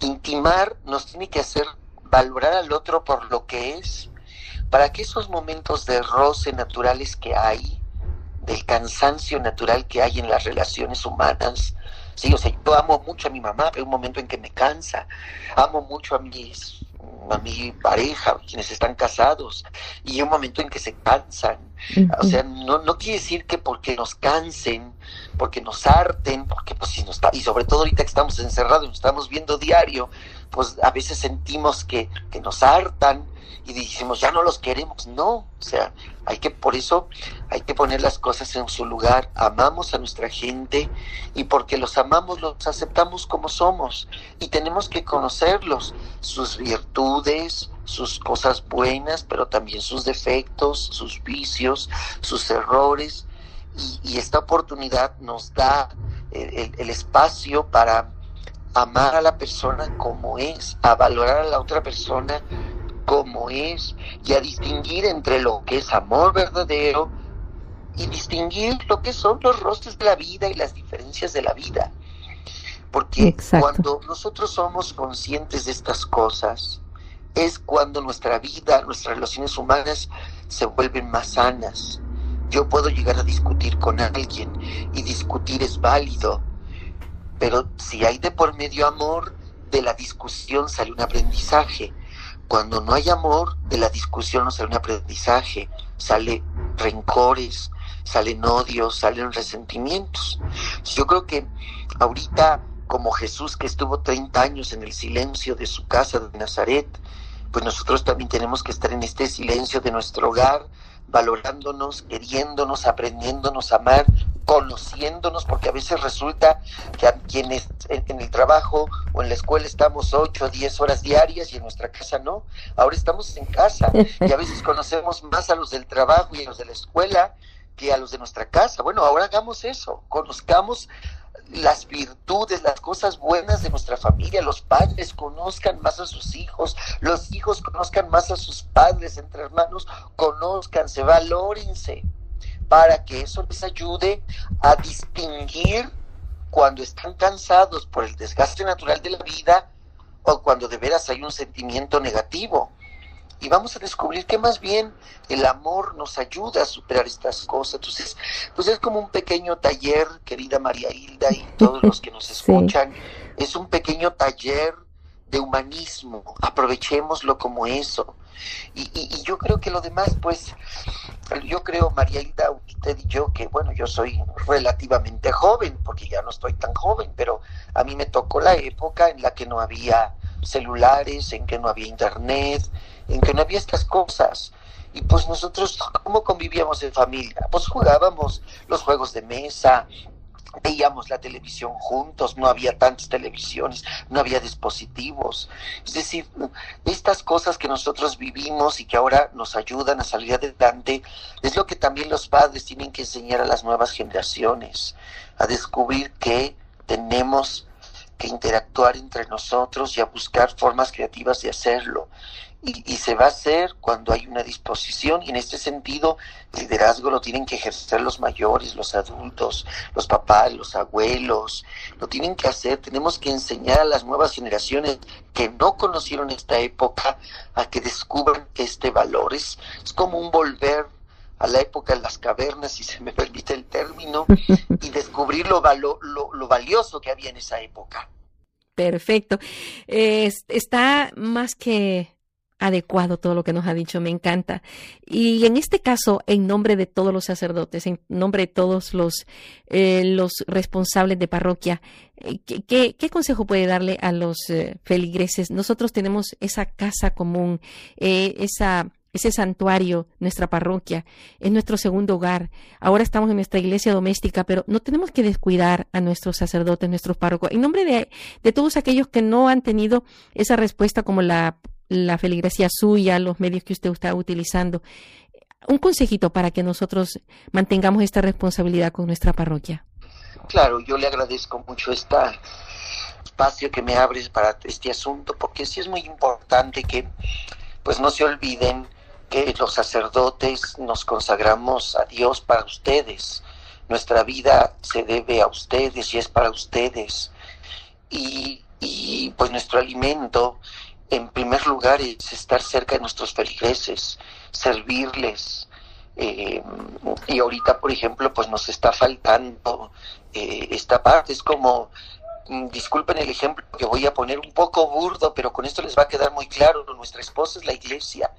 intimar nos tiene que hacer valorar al otro por lo que es, para que esos momentos de roce naturales que hay, del cansancio natural que hay en las relaciones humanas, Sí, o sea, yo amo mucho a mi mamá, pero hay un momento en que me cansa. Amo mucho a mis a mi pareja, quienes están casados, y hay un momento en que se cansan. O sea, no, no quiere decir que porque nos cansen, porque nos harten, porque pues si nos está, y sobre todo ahorita que estamos encerrados, nos estamos viendo diario, pues a veces sentimos que, que nos hartan, y decimos, ya no los queremos. No, o sea, hay que, por eso, hay que poner las cosas en su lugar. Amamos a nuestra gente y porque los amamos, los aceptamos como somos y tenemos que conocerlos, sus virtudes, sus cosas buenas, pero también sus defectos, sus vicios, sus errores. Y, esta oportunidad nos da el espacio para amar a la persona como es, a valorar a la otra persona como es y a distinguir entre lo que es amor verdadero y distinguir lo que son los rostros de la vida y las diferencias de la vida. Porque cuando nosotros somos conscientes de estas cosas, es cuando nuestra vida, nuestras relaciones humanas se vuelven más sanas. Yo puedo llegar a discutir con alguien y discutir es válido, pero si hay de por medio amor, de la discusión sale un aprendizaje cuando no hay amor, de la discusión no sale un aprendizaje, sale rencores, salen odios, salen resentimientos. Yo creo que ahorita, como Jesús que estuvo 30 años en el silencio de su casa de Nazaret, pues nosotros también tenemos que estar en este silencio de nuestro hogar, valorándonos, queriéndonos, aprendiéndonos a amar, conociéndonos, porque a veces resulta que a quienes en, el trabajo o en la escuela estamos 8 o 10 horas diarias y en nuestra casa no. Ahora estamos en casa y a veces conocemos más a los del trabajo y a los de la escuela que a los de nuestra casa. Bueno, ahora hagamos eso, conozcamos las virtudes, las cosas buenas de nuestra familia, los padres conozcan más a sus hijos, los hijos conozcan más a sus padres, entre hermanos, conozcanse, valórense, para que eso les ayude a distinguir cuando están cansados por el desgaste natural de la vida o cuando de veras hay un sentimiento negativo y vamos a descubrir que más bien el amor nos ayuda a superar estas cosas. Entonces, pues es como un pequeño taller, querida María Hilda y todos los que nos <laughs> escuchan, es un pequeño taller de humanismo, aprovechémoslo como eso. Y, y, yo creo que lo demás, pues, yo creo, María Hilda, usted y yo, que bueno, yo soy relativamente joven, porque ya no estoy tan joven, pero a mí me tocó la época en la que no había celulares, en que no había internet, en que no había estas cosas. Y pues nosotros, ¿cómo convivíamos en familia? Pues jugábamos los juegos de mesa, veíamos la televisión juntos, no había tantas televisiones, no había dispositivos. Es decir, estas cosas que nosotros vivimos y que ahora nos ayudan a salir adelante, es lo que también los padres tienen que enseñar a las nuevas generaciones, a descubrir que tenemos que interactuar entre nosotros y a buscar formas creativas de hacerlo. Y, se va a hacer cuando hay una disposición y en este sentido liderazgo lo tienen que ejercer los mayores, los adultos, los papás, los abuelos, lo tienen que hacer, tenemos que enseñar a las nuevas generaciones que no conocieron esta época a que descubran este valor, es, como un volver a la época de las cavernas, si se me <laughs> permite el término, <laughs> y descubrir lo, lo, valioso que había en esa época. Perfecto. está más que adecuado todo lo que nos ha dicho, me encanta. Y en este caso, en nombre de todos los sacerdotes, en nombre de todos los, eh, los responsables de parroquia, eh, ¿qué, qué, consejo puede darle a los eh, feligreses? Nosotros tenemos esa casa común, esa ese santuario, nuestra parroquia, es nuestro segundo hogar. Ahora estamos en nuestra iglesia doméstica, pero no tenemos que descuidar a nuestros sacerdotes, nuestros párrocos. En nombre de, de todos aquellos que no han tenido esa respuesta como la la feligresía suya, los medios que usted está utilizando. Un consejito para que nosotros mantengamos esta responsabilidad con nuestra parroquia. Claro, yo le agradezco mucho este espacio que me abres para este asunto, porque sí es muy importante que pues no se olviden que los sacerdotes nos consagramos a Dios para ustedes. Nuestra vida se debe a ustedes y es para ustedes. Y, y pues nuestro alimento en primer lugar es estar cerca de nuestros feligreses, servirles. Eh, y ahorita, por ejemplo, pues nos está faltando eh, esta parte. Es como, mm, disculpen el ejemplo que voy a poner un poco burdo, pero con esto les va a quedar muy claro. Nuestra esposa es la iglesia.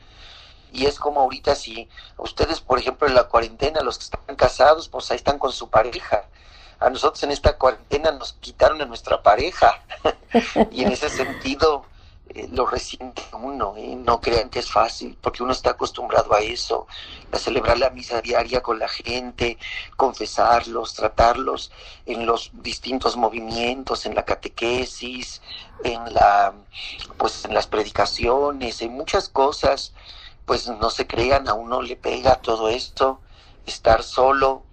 Y es como ahorita si ustedes, por ejemplo, en la cuarentena, los que están casados, pues ahí están con su pareja. A nosotros en esta cuarentena nos quitaron a nuestra pareja. <laughs> y en ese sentido, eh, lo resiente uno, ¿eh? no crean que es fácil, porque uno está acostumbrado a eso, a celebrar la misa diaria con la gente, confesarlos, tratarlos en los distintos movimientos, en la catequesis, en la pues en las predicaciones, en muchas cosas, pues no se crean, a uno le pega todo esto, estar solo,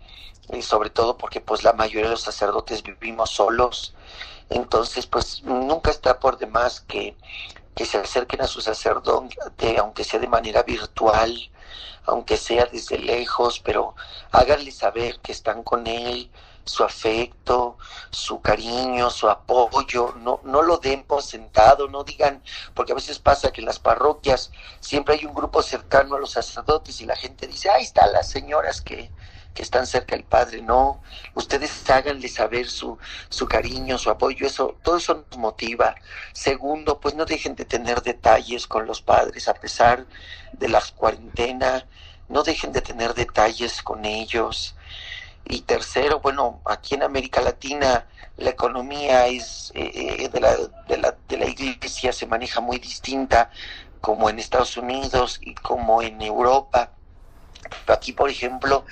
y sobre todo porque pues la mayoría de los sacerdotes vivimos solos, entonces, pues nunca está por demás que, que se acerquen a su sacerdote, aunque sea de manera virtual, aunque sea desde lejos, pero háganle saber que están con él, su afecto, su cariño, su apoyo, no, no lo den por sentado, no digan, porque a veces pasa que en las parroquias siempre hay un grupo cercano a los sacerdotes y la gente dice, ahí están las señoras que, que están cerca del Padre, no, ustedes háganle saber su, su cariño, su apoyo, eso, todo eso nos motiva. Segundo, pues no dejen de tener detalles con los padres, a pesar de la cuarentena, no dejen de tener detalles con ellos. Y tercero, bueno, aquí en América Latina la economía es eh, eh, de, la, de, la, de la iglesia se maneja muy distinta como en Estados Unidos y como en Europa. Aquí, por ejemplo,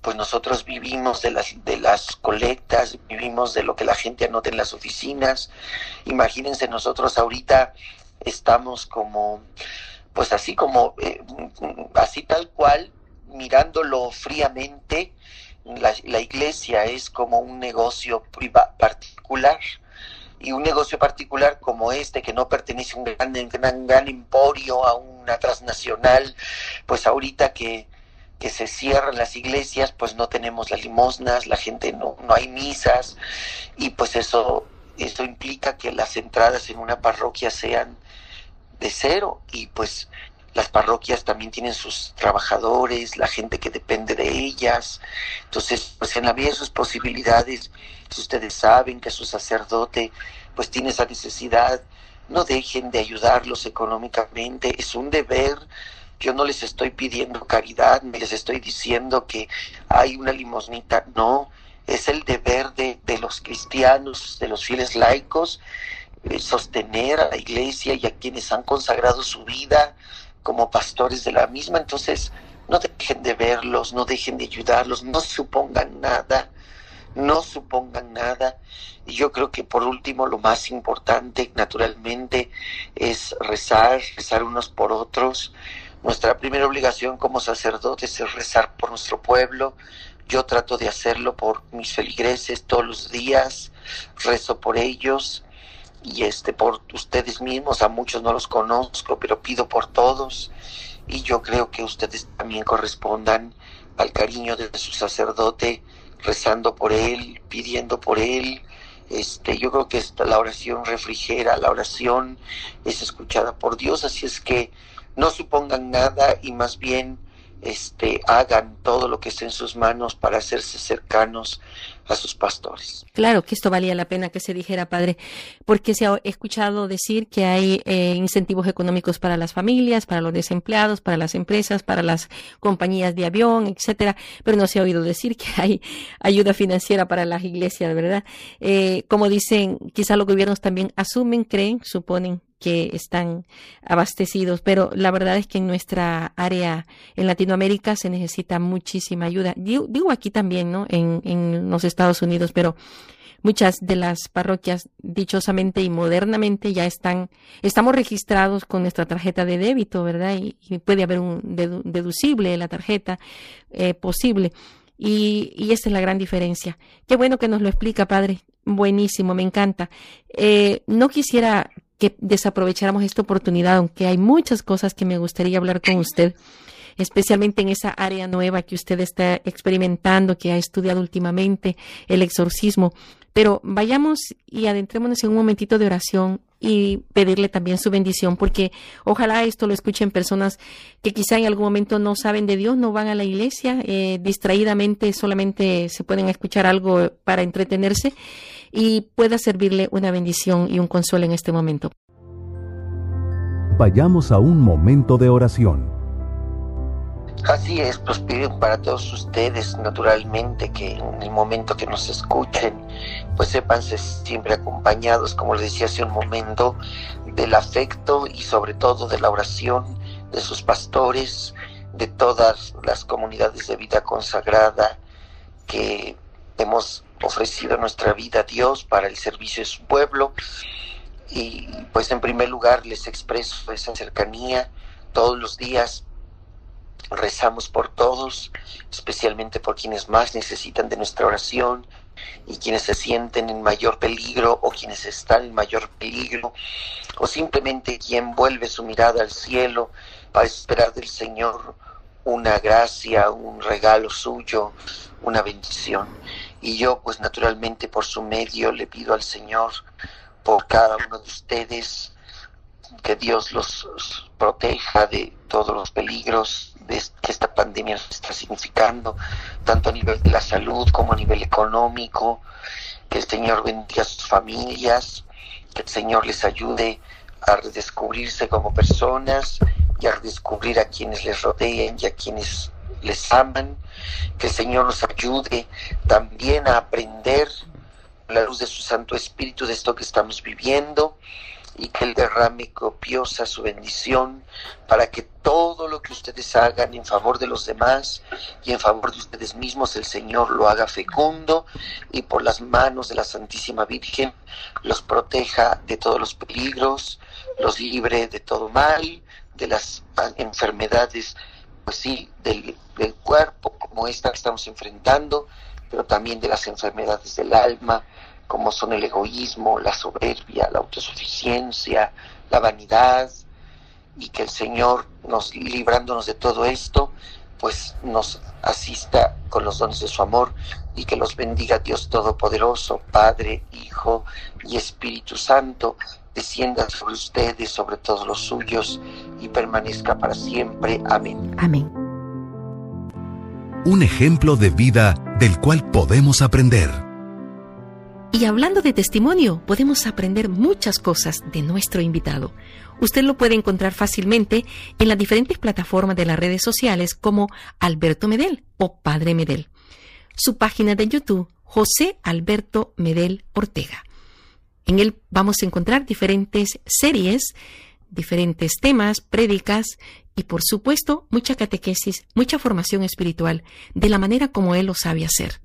pues nosotros vivimos de las, de las colectas, vivimos de lo que la gente anota en las oficinas. Imagínense, nosotros ahorita estamos como, pues así como, eh, así tal cual, mirándolo fríamente, la, la iglesia es como un negocio particular y un negocio particular como este que no pertenece a un gran, gran, gran emporio, a una transnacional, pues ahorita que, que se cierran las iglesias, pues no tenemos las limosnas, la gente no, no hay misas y pues eso, eso implica que las entradas en una parroquia sean de cero y pues las parroquias también tienen sus trabajadores, la gente que depende de ellas. Entonces, pues en la vida de sus posibilidades, si ustedes saben que su sacerdote pues tiene esa necesidad, no dejen de ayudarlos económicamente, es un deber. Yo no les estoy pidiendo caridad, ni les estoy diciendo que hay una limosnita, no, es el deber de, de los cristianos, de los fieles laicos, eh, sostener a la iglesia y a quienes han consagrado su vida, como pastores de la misma, entonces no dejen de verlos, no dejen de ayudarlos, no supongan nada, no supongan nada. Y yo creo que por último lo más importante, naturalmente, es rezar, rezar unos por otros. Nuestra primera obligación como sacerdotes es rezar por nuestro pueblo. Yo trato de hacerlo por mis feligreses todos los días, rezo por ellos y este por ustedes mismos, a muchos no los conozco, pero pido por todos y yo creo que ustedes también correspondan al cariño de su sacerdote, rezando por él, pidiendo por él. Este, yo creo que esta, la oración refrigera, la oración es escuchada por Dios, así es que no supongan nada y más bien este, hagan todo lo que esté en sus manos para hacerse cercanos a sus pastores. Claro que esto valía la pena que se dijera, padre, porque se ha escuchado decir que hay eh, incentivos económicos para las familias, para los desempleados, para las empresas, para las compañías de avión, etcétera, pero no se ha oído decir que hay ayuda financiera para las iglesias, ¿verdad? Eh, como dicen, quizá los gobiernos también asumen, creen, suponen que están abastecidos, pero la verdad es que en nuestra área en Latinoamérica se necesita muchísima ayuda. Digo, aquí también, ¿no? En, en los Estados Unidos, pero muchas de las parroquias dichosamente y modernamente ya están, estamos registrados con nuestra tarjeta de débito, ¿verdad? Y, puede haber un deducible de la tarjeta eh, posible. Y, y esa es la gran diferencia. Qué bueno que nos lo explica, padre. Buenísimo, me encanta. Eh, no quisiera que desaprovecháramos esta oportunidad, aunque hay muchas cosas que me gustaría hablar con usted, especialmente en esa área nueva que usted está experimentando, que ha estudiado últimamente, el exorcismo. Pero vayamos y adentrémonos en un momentito de oración y pedirle también su bendición, porque ojalá esto lo escuchen personas que quizá en algún momento no saben de Dios, no van a la iglesia, eh, distraídamente solamente se pueden escuchar algo para entretenerse y pueda servirle una bendición y un consuelo en este momento. Vayamos a un momento de oración. Así es, pues pido para todos ustedes, naturalmente, que en el momento que nos escuchen, pues sépanse siempre acompañados, como les decía hace un momento, del afecto y sobre todo de la oración de sus pastores, de todas las comunidades de vida consagrada que hemos ofrecido nuestra vida a Dios para el servicio de su pueblo. Y pues en primer lugar les expreso esa cercanía. Todos los días rezamos por todos, especialmente por quienes más necesitan de nuestra oración y quienes se sienten en mayor peligro o quienes están en mayor peligro o simplemente quien vuelve su mirada al cielo para esperar del Señor una gracia, un regalo suyo, una bendición. Y yo pues naturalmente por su medio le pido al Señor por cada uno de ustedes que Dios los proteja de todos los peligros que esta pandemia está significando, tanto a nivel de la salud como a nivel económico, que el Señor bendiga a sus familias, que el Señor les ayude a redescubrirse como personas y a redescubrir a quienes les rodean y a quienes les aman, que el Señor nos ayude también a aprender la luz de su Santo Espíritu de esto que estamos viviendo y que Él derrame copiosa su bendición para que todo lo que ustedes hagan en favor de los demás y en favor de ustedes mismos, el Señor lo haga fecundo y por las manos de la Santísima Virgen los proteja de todos los peligros, los libre de todo mal, de las enfermedades pues sí, del, cuerpo, como esta que estamos enfrentando, pero también de las enfermedades del alma, como son el egoísmo, la soberbia, la autosuficiencia, la vanidad, y que el Señor, nos librándonos de todo esto, pues nos asista con los dones de su amor y que los bendiga Dios Todopoderoso, Padre, Hijo y Espíritu Santo, descienda sobre ustedes, sobre todos los suyos y permanezca para siempre. Amén. Amén. Un ejemplo de vida del cual podemos aprender. Y hablando de testimonio, podemos aprender muchas cosas de nuestro invitado. Usted lo puede encontrar fácilmente en las diferentes plataformas de las redes sociales como Alberto Medel o Padre Medel. Su página de YouTube, José Alberto Medel Ortega. En él vamos a encontrar diferentes series, diferentes temas, prédicas y por supuesto mucha catequesis, mucha formación espiritual, de la manera como él lo sabe hacer.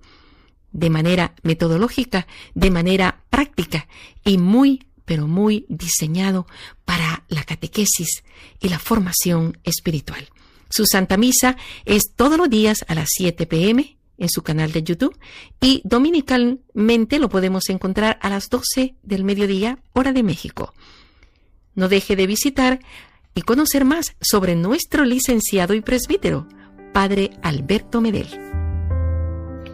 De manera metodológica, de manera práctica y muy pero muy diseñado para la catequesis y la formación espiritual. Su Santa Misa es todos los días a las 7 pm en su canal de YouTube y dominicalmente lo podemos encontrar a las 12 del mediodía, hora de México. No deje de visitar y conocer más sobre nuestro licenciado y presbítero, Padre Alberto Medel.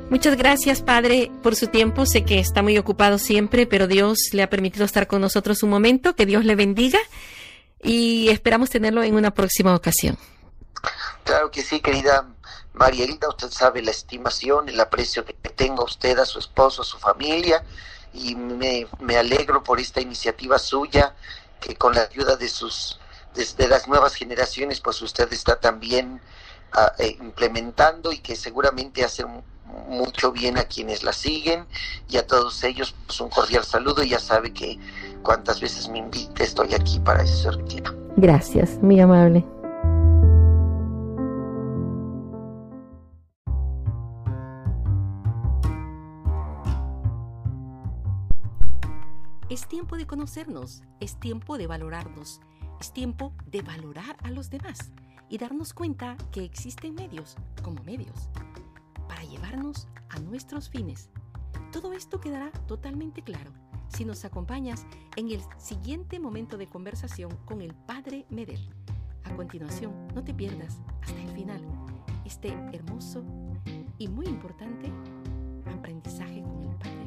Muchas gracias, Padre, por su tiempo. Sé que está muy ocupado siempre, pero Dios le ha permitido estar con nosotros un momento. Que Dios le bendiga y esperamos tenerlo en una próxima ocasión. Claro que sí, querida María Hilda. Usted sabe la estimación, el aprecio que tenga usted a su esposo, a su familia. Y me, me alegro por esta iniciativa suya, que con la ayuda de sus de las nuevas generaciones, pues usted está también uh, eh, implementando y que seguramente hace mucho bien a quienes la siguen y a todos ellos pues un cordial saludo y ya sabe que cuantas veces me invite estoy aquí para eso Gracias, muy amable. Es tiempo de conocernos, es tiempo de valorarnos, es tiempo de valorar a los demás y darnos cuenta que existen medios como medios para llevarnos a nuestros fines. Todo esto quedará totalmente claro si nos acompañas en el siguiente momento de conversación con el Padre Medel. A continuación, no te pierdas hasta el final este hermoso y muy importante aprendizaje con el Padre.